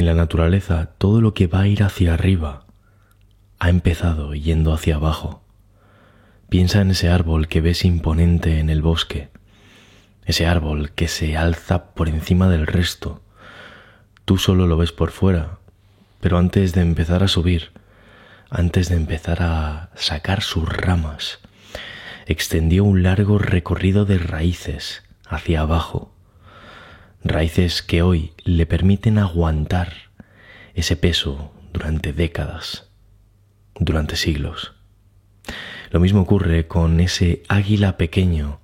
En la naturaleza, todo lo que va a ir hacia arriba ha empezado yendo hacia abajo. Piensa en ese árbol que ves imponente en el bosque, ese árbol que se alza por encima del resto. Tú solo lo ves por fuera, pero antes de empezar a subir, antes de empezar a sacar sus ramas, extendió un largo recorrido de raíces hacia abajo, raíces que hoy le permiten aguantar ese peso durante décadas, durante siglos. Lo mismo ocurre con ese águila pequeño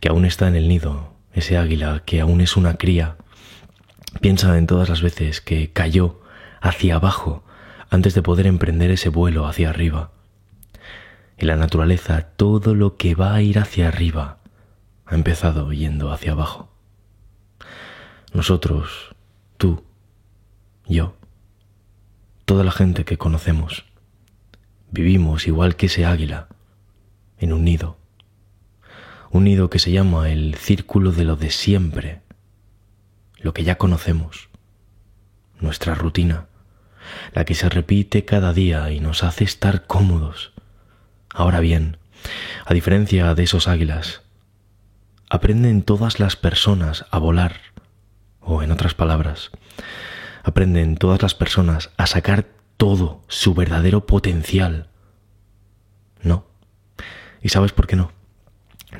que aún está en el nido, ese águila que aún es una cría. Piensa en todas las veces que cayó hacia abajo antes de poder emprender ese vuelo hacia arriba. En la naturaleza todo lo que va a ir hacia arriba ha empezado yendo hacia abajo. Nosotros, tú, yo, toda la gente que conocemos, vivimos igual que ese águila, en un nido. Un nido que se llama el círculo de lo de siempre, lo que ya conocemos, nuestra rutina, la que se repite cada día y nos hace estar cómodos. Ahora bien, a diferencia de esos águilas, aprenden todas las personas a volar o en otras palabras, aprenden todas las personas a sacar todo su verdadero potencial. No. ¿Y sabes por qué no?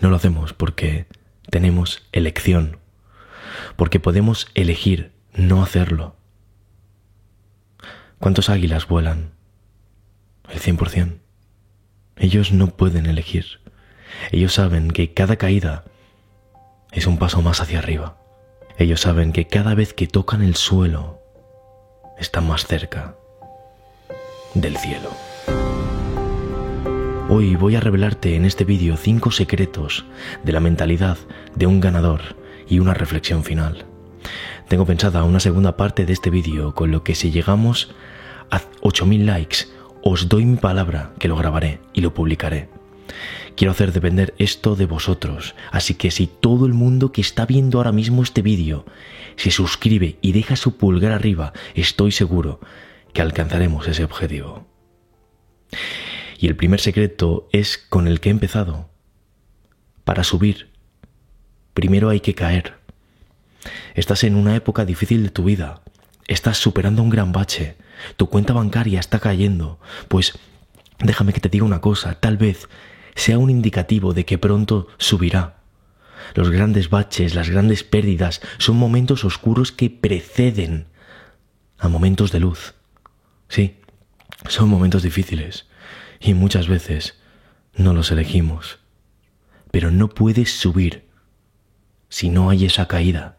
No lo hacemos porque tenemos elección, porque podemos elegir no hacerlo. ¿Cuántos águilas vuelan? El 100%. Ellos no pueden elegir. Ellos saben que cada caída es un paso más hacia arriba. Ellos saben que cada vez que tocan el suelo, están más cerca del cielo. Hoy voy a revelarte en este vídeo cinco secretos de la mentalidad de un ganador y una reflexión final. Tengo pensada una segunda parte de este vídeo, con lo que si llegamos a 8000 likes, os doy mi palabra que lo grabaré y lo publicaré. Quiero hacer depender esto de vosotros, así que si todo el mundo que está viendo ahora mismo este vídeo se suscribe y deja su pulgar arriba, estoy seguro que alcanzaremos ese objetivo. Y el primer secreto es con el que he empezado. Para subir, primero hay que caer. Estás en una época difícil de tu vida, estás superando un gran bache, tu cuenta bancaria está cayendo, pues déjame que te diga una cosa, tal vez sea un indicativo de que pronto subirá. Los grandes baches, las grandes pérdidas son momentos oscuros que preceden a momentos de luz. Sí, son momentos difíciles y muchas veces no los elegimos. Pero no puedes subir si no hay esa caída.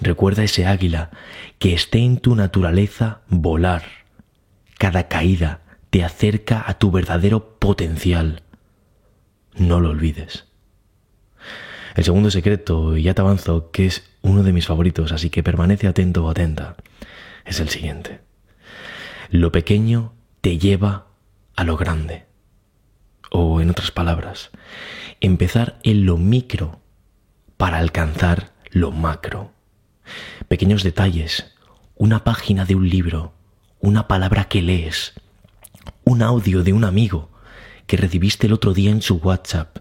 Recuerda ese águila que esté en tu naturaleza volar. Cada caída te acerca a tu verdadero potencial. No lo olvides. El segundo secreto, y ya te avanzo, que es uno de mis favoritos, así que permanece atento o atenta, es el siguiente. Lo pequeño te lleva a lo grande. O en otras palabras, empezar en lo micro para alcanzar lo macro. Pequeños detalles, una página de un libro, una palabra que lees, un audio de un amigo, que recibiste el otro día en su WhatsApp,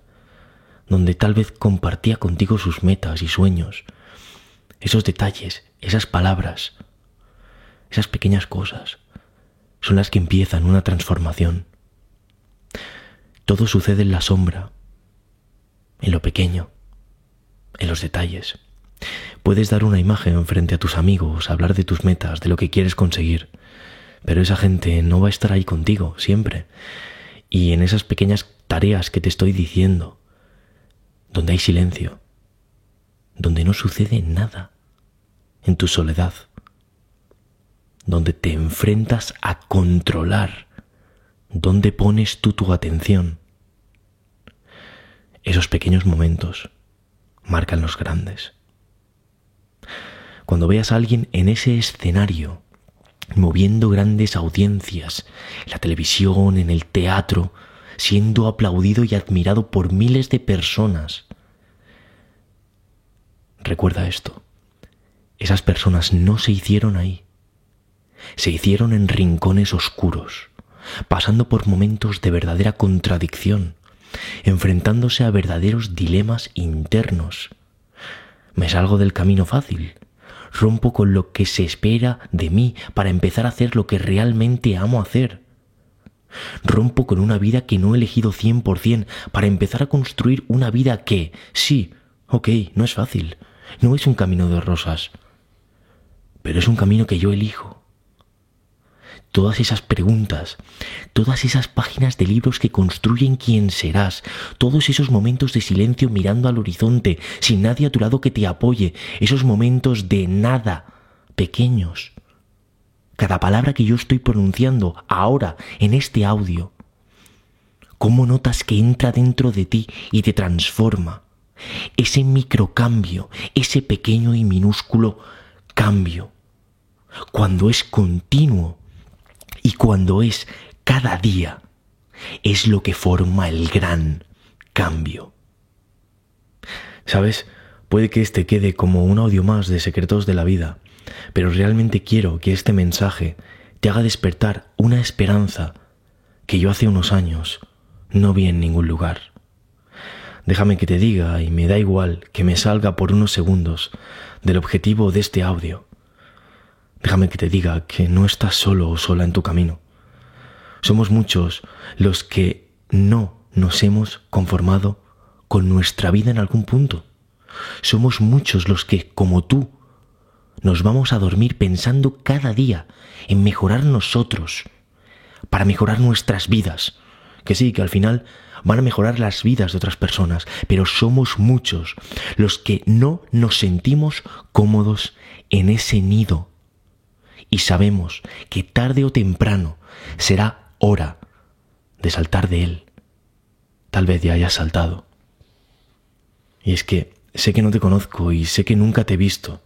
donde tal vez compartía contigo sus metas y sueños. Esos detalles, esas palabras, esas pequeñas cosas, son las que empiezan una transformación. Todo sucede en la sombra, en lo pequeño, en los detalles. Puedes dar una imagen frente a tus amigos, hablar de tus metas, de lo que quieres conseguir, pero esa gente no va a estar ahí contigo siempre. Y en esas pequeñas tareas que te estoy diciendo, donde hay silencio, donde no sucede nada, en tu soledad, donde te enfrentas a controlar dónde pones tú tu atención. Esos pequeños momentos marcan los grandes. Cuando veas a alguien en ese escenario moviendo grandes audiencias, en la televisión, en el teatro, siendo aplaudido y admirado por miles de personas. Recuerda esto, esas personas no se hicieron ahí, se hicieron en rincones oscuros, pasando por momentos de verdadera contradicción, enfrentándose a verdaderos dilemas internos. Me salgo del camino fácil, rompo con lo que se espera de mí para empezar a hacer lo que realmente amo hacer. Rompo con una vida que no he elegido 100% para empezar a construir una vida que, sí, ok, no es fácil, no es un camino de rosas, pero es un camino que yo elijo todas esas preguntas, todas esas páginas de libros que construyen quién serás, todos esos momentos de silencio mirando al horizonte, sin nadie a tu lado que te apoye, esos momentos de nada, pequeños. Cada palabra que yo estoy pronunciando ahora en este audio, ¿cómo notas que entra dentro de ti y te transforma? Ese microcambio, ese pequeño y minúsculo cambio, cuando es continuo, y cuando es cada día, es lo que forma el gran cambio. ¿Sabes? Puede que este quede como un audio más de secretos de la vida, pero realmente quiero que este mensaje te haga despertar una esperanza que yo hace unos años no vi en ningún lugar. Déjame que te diga, y me da igual que me salga por unos segundos del objetivo de este audio, Déjame que te diga que no estás solo o sola en tu camino. Somos muchos los que no nos hemos conformado con nuestra vida en algún punto. Somos muchos los que, como tú, nos vamos a dormir pensando cada día en mejorar nosotros, para mejorar nuestras vidas. Que sí, que al final van a mejorar las vidas de otras personas, pero somos muchos los que no nos sentimos cómodos en ese nido y sabemos que tarde o temprano será hora de saltar de él. Tal vez ya hayas saltado. Y es que sé que no te conozco y sé que nunca te he visto.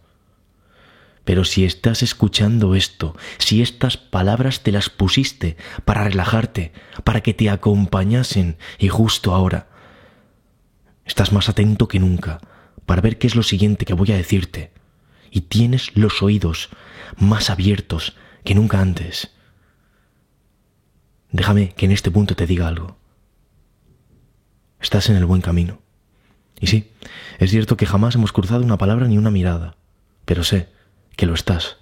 Pero si estás escuchando esto, si estas palabras te las pusiste para relajarte, para que te acompañasen y justo ahora, estás más atento que nunca para ver qué es lo siguiente que voy a decirte y tienes los oídos más abiertos que nunca antes. Déjame que en este punto te diga algo. Estás en el buen camino. Y sí, es cierto que jamás hemos cruzado una palabra ni una mirada, pero sé que lo estás,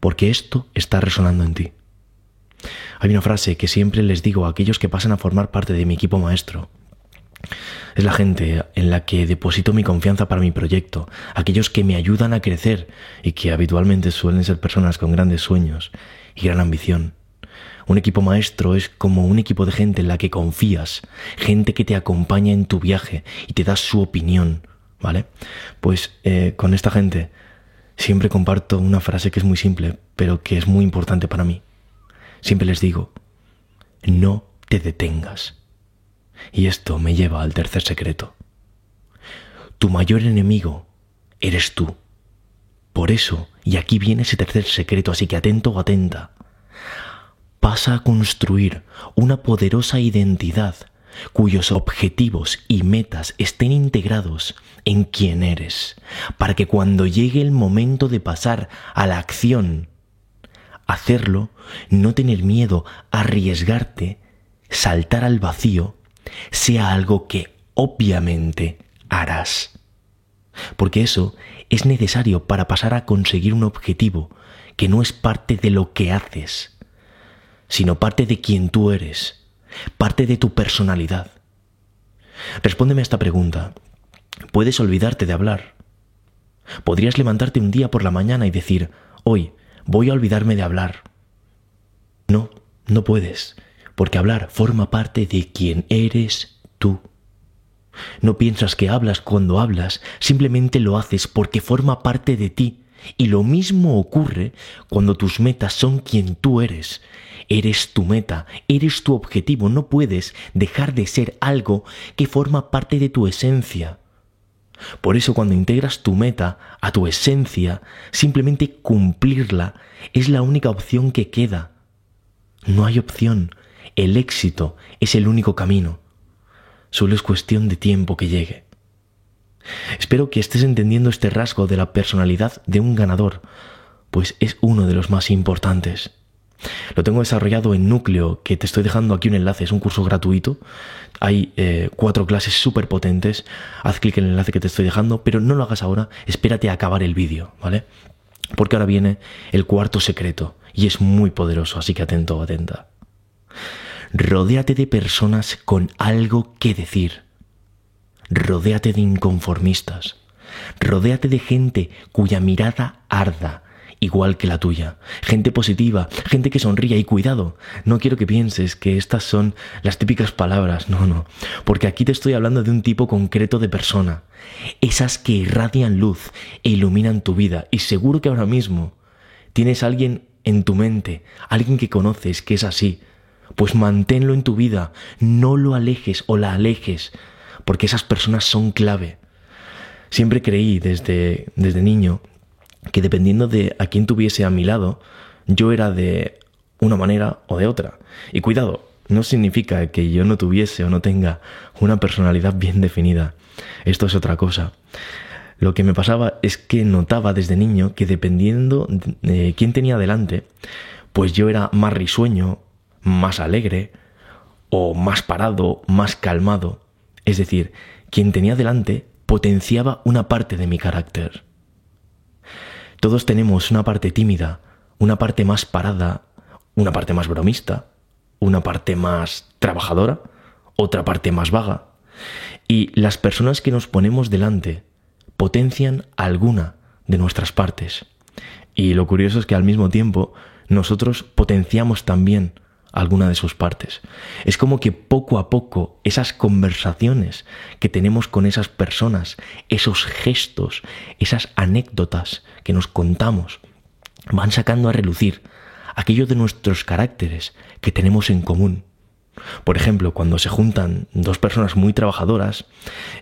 porque esto está resonando en ti. Hay una frase que siempre les digo a aquellos que pasan a formar parte de mi equipo maestro, es la gente en la que deposito mi confianza para mi proyecto, aquellos que me ayudan a crecer y que habitualmente suelen ser personas con grandes sueños y gran ambición. Un equipo maestro es como un equipo de gente en la que confías, gente que te acompaña en tu viaje y te da su opinión, ¿vale? Pues eh, con esta gente siempre comparto una frase que es muy simple, pero que es muy importante para mí. Siempre les digo, no te detengas. Y esto me lleva al tercer secreto. Tu mayor enemigo eres tú. Por eso, y aquí viene ese tercer secreto, así que atento o atenta, pasa a construir una poderosa identidad cuyos objetivos y metas estén integrados en quién eres, para que cuando llegue el momento de pasar a la acción, hacerlo, no tener miedo, arriesgarte, saltar al vacío sea algo que obviamente harás. Porque eso es necesario para pasar a conseguir un objetivo que no es parte de lo que haces, sino parte de quien tú eres, parte de tu personalidad. Respóndeme a esta pregunta. ¿Puedes olvidarte de hablar? Podrías levantarte un día por la mañana y decir, hoy voy a olvidarme de hablar. No, no puedes porque hablar forma parte de quien eres tú. No piensas que hablas cuando hablas, simplemente lo haces porque forma parte de ti. Y lo mismo ocurre cuando tus metas son quien tú eres. Eres tu meta, eres tu objetivo, no puedes dejar de ser algo que forma parte de tu esencia. Por eso cuando integras tu meta a tu esencia, simplemente cumplirla es la única opción que queda. No hay opción, el éxito es el único camino. Solo es cuestión de tiempo que llegue. Espero que estés entendiendo este rasgo de la personalidad de un ganador, pues es uno de los más importantes. Lo tengo desarrollado en Núcleo, que te estoy dejando aquí un enlace, es un curso gratuito. Hay eh, cuatro clases súper potentes. Haz clic en el enlace que te estoy dejando, pero no lo hagas ahora, espérate a acabar el vídeo, ¿vale? Porque ahora viene el cuarto secreto y es muy poderoso, así que atento o atenta. Rodéate de personas con algo que decir. Rodéate de inconformistas. Rodéate de gente cuya mirada arda, igual que la tuya. Gente positiva, gente que sonría y cuidado. No quiero que pienses que estas son las típicas palabras, no, no, porque aquí te estoy hablando de un tipo concreto de persona. Esas que irradian luz e iluminan tu vida y seguro que ahora mismo tienes a alguien en tu mente, alguien que conoces que es así. Pues manténlo en tu vida, no lo alejes o la alejes, porque esas personas son clave. Siempre creí desde, desde niño que dependiendo de a quién tuviese a mi lado, yo era de una manera o de otra. Y cuidado, no significa que yo no tuviese o no tenga una personalidad bien definida. Esto es otra cosa. Lo que me pasaba es que notaba desde niño que dependiendo de quién tenía delante, pues yo era más risueño, más alegre, o más parado, más calmado. Es decir, quien tenía delante potenciaba una parte de mi carácter. Todos tenemos una parte tímida, una parte más parada, una parte más bromista, una parte más trabajadora, otra parte más vaga. Y las personas que nos ponemos delante potencian alguna de nuestras partes. Y lo curioso es que al mismo tiempo nosotros potenciamos también alguna de sus partes. Es como que poco a poco esas conversaciones que tenemos con esas personas, esos gestos, esas anécdotas que nos contamos, van sacando a relucir aquello de nuestros caracteres que tenemos en común. Por ejemplo, cuando se juntan dos personas muy trabajadoras,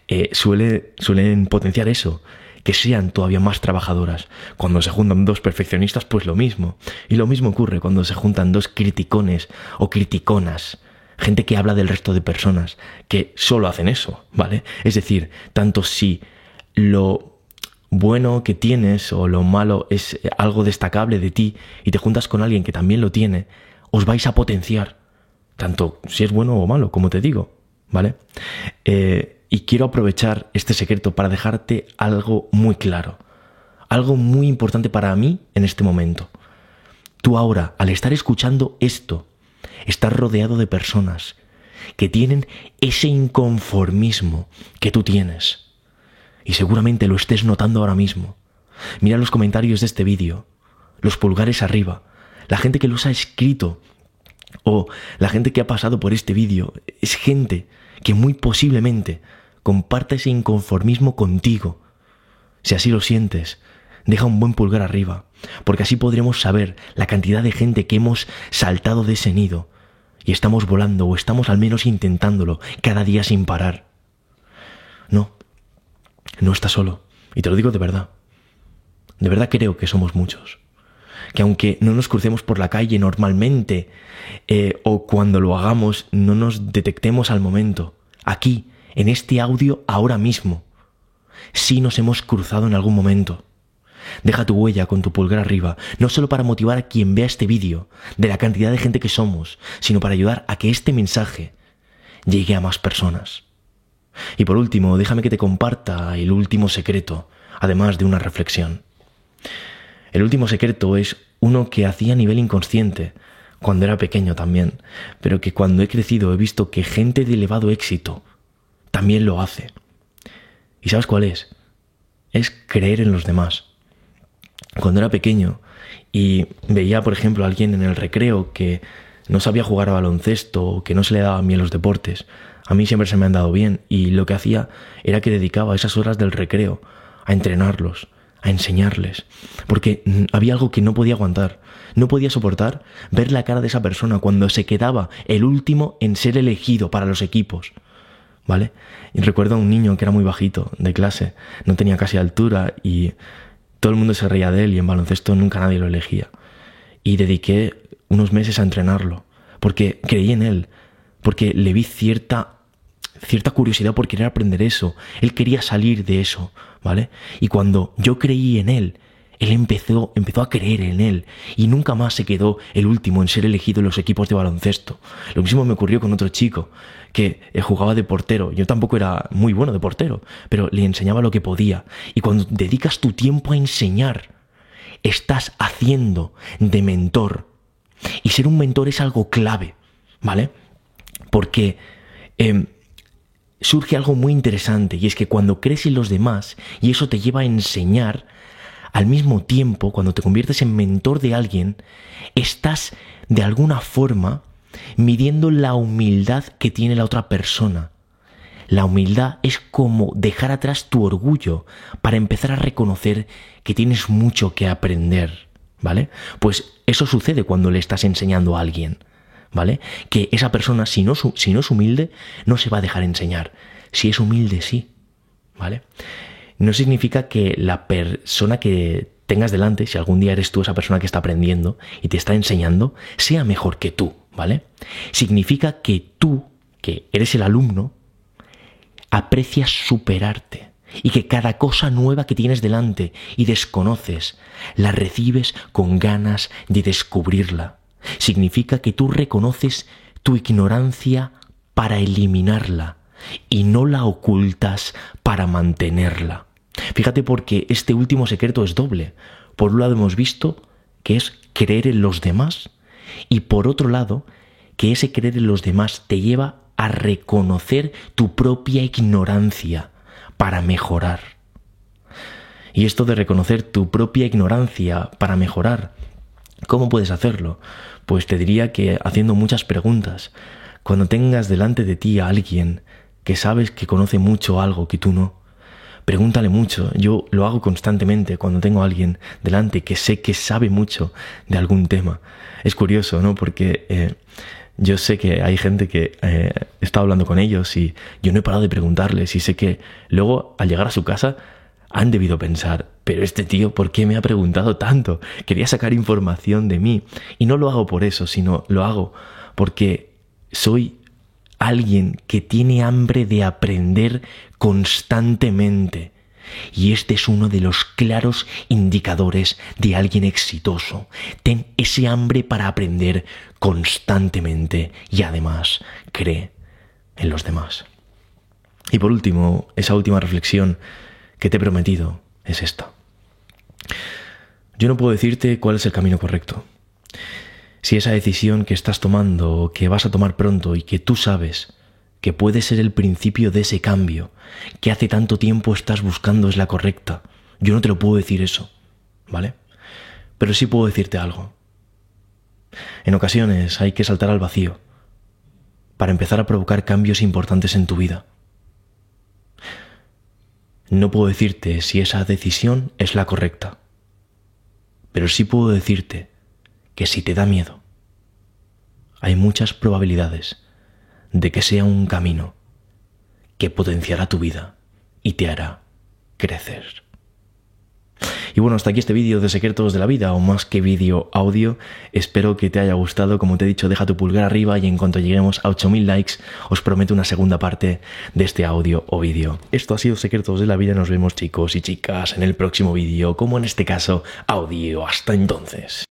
eh, suele, suelen potenciar eso, que sean todavía más trabajadoras. Cuando se juntan dos perfeccionistas, pues lo mismo. Y lo mismo ocurre cuando se juntan dos criticones o criticonas. Gente que habla del resto de personas, que solo hacen eso, ¿vale? Es decir, tanto si lo bueno que tienes o lo malo es algo destacable de ti y te juntas con alguien que también lo tiene, os vais a potenciar. Tanto si es bueno o malo, como te digo, ¿vale? Eh, y quiero aprovechar este secreto para dejarte algo muy claro, algo muy importante para mí en este momento. Tú ahora, al estar escuchando esto, estás rodeado de personas que tienen ese inconformismo que tú tienes. Y seguramente lo estés notando ahora mismo. Mira los comentarios de este vídeo, los pulgares arriba, la gente que los ha escrito o la gente que ha pasado por este vídeo es gente que muy posiblemente comparte ese inconformismo contigo. Si así lo sientes, deja un buen pulgar arriba, porque así podremos saber la cantidad de gente que hemos saltado de ese nido y estamos volando o estamos al menos intentándolo cada día sin parar. No, no estás solo, y te lo digo de verdad. De verdad creo que somos muchos. Que aunque no nos crucemos por la calle normalmente, eh, o cuando lo hagamos no nos detectemos al momento, aquí, en este audio ahora mismo. Si nos hemos cruzado en algún momento. Deja tu huella con tu pulgar arriba, no solo para motivar a quien vea este vídeo de la cantidad de gente que somos, sino para ayudar a que este mensaje llegue a más personas. Y por último, déjame que te comparta el último secreto, además de una reflexión. El último secreto es uno que hacía a nivel inconsciente, cuando era pequeño también, pero que cuando he crecido he visto que gente de elevado éxito también lo hace. ¿Y sabes cuál es? Es creer en los demás. Cuando era pequeño y veía, por ejemplo, a alguien en el recreo que no sabía jugar a baloncesto o que no se le daban bien los deportes, a mí siempre se me han dado bien y lo que hacía era que dedicaba esas horas del recreo a entrenarlos, a enseñarles, porque había algo que no podía aguantar, no podía soportar ver la cara de esa persona cuando se quedaba el último en ser elegido para los equipos. ¿Vale? Y recuerdo a un niño que era muy bajito de clase, no tenía casi altura y todo el mundo se reía de él y en baloncesto nunca nadie lo elegía. Y dediqué unos meses a entrenarlo, porque creí en él, porque le vi cierta cierta curiosidad por querer aprender eso. Él quería salir de eso, ¿vale? Y cuando yo creí en él, él empezó, empezó a creer en él y nunca más se quedó el último en ser elegido en los equipos de baloncesto. Lo mismo me ocurrió con otro chico que eh, jugaba de portero. Yo tampoco era muy bueno de portero, pero le enseñaba lo que podía. Y cuando dedicas tu tiempo a enseñar, estás haciendo de mentor. Y ser un mentor es algo clave, ¿vale? Porque em, surge algo muy interesante y es que cuando crees en los demás y eso te lleva a enseñar, al mismo tiempo, cuando te conviertes en mentor de alguien, estás de alguna forma midiendo la humildad que tiene la otra persona. La humildad es como dejar atrás tu orgullo para empezar a reconocer que tienes mucho que aprender, ¿vale? Pues eso sucede cuando le estás enseñando a alguien, ¿vale? Que esa persona, si no, si no es humilde, no se va a dejar enseñar. Si es humilde, sí, ¿vale? No significa que la persona que tengas delante, si algún día eres tú esa persona que está aprendiendo y te está enseñando, sea mejor que tú, ¿vale? Significa que tú, que eres el alumno, aprecias superarte y que cada cosa nueva que tienes delante y desconoces, la recibes con ganas de descubrirla. Significa que tú reconoces tu ignorancia para eliminarla y no la ocultas para mantenerla. Fíjate porque este último secreto es doble. Por un lado hemos visto que es creer en los demás y por otro lado que ese creer en los demás te lleva a reconocer tu propia ignorancia para mejorar. Y esto de reconocer tu propia ignorancia para mejorar, ¿cómo puedes hacerlo? Pues te diría que haciendo muchas preguntas. Cuando tengas delante de ti a alguien que sabes que conoce mucho algo que tú no, Pregúntale mucho. Yo lo hago constantemente cuando tengo a alguien delante que sé que sabe mucho de algún tema. Es curioso, ¿no? Porque eh, yo sé que hay gente que eh, hablando con ellos y yo no he parado de preguntarles y sé que luego al llegar a su casa han debido pensar, pero este tío, ¿por qué me ha preguntado tanto? Quería sacar información de mí. Y no lo hago por eso, sino lo hago porque soy alguien que tiene hambre de aprender constantemente. Y este es uno de los claros indicadores de alguien exitoso. Ten ese hambre para aprender constantemente y además cree en los demás. Y por último, esa última reflexión que te he prometido es esta. Yo no puedo decirte cuál es el camino correcto si esa decisión que estás tomando o que vas a tomar pronto y que tú sabes que puede ser el principio de ese cambio que hace tanto tiempo estás buscando es la correcta, yo no te lo puedo decir eso, ¿vale? Pero sí puedo decirte algo. En ocasiones hay que saltar al vacío para empezar a provocar cambios importantes en tu vida. No puedo decirte si esa decisión es la correcta, pero sí puedo decirte que si te da miedo, hay muchas probabilidades de que sea un camino que potenciará tu vida y te hará crecer. Y bueno, hasta aquí este vídeo de secretos de la vida, o más que vídeo audio. Espero que te haya gustado. Como te he dicho, deja tu pulgar arriba y en cuanto lleguemos a 8000 likes, os prometo una segunda parte de este audio o vídeo. Esto ha sido Secretos de la Vida. Nos vemos chicos y chicas en el próximo vídeo, como en este caso, audio. Hasta entonces.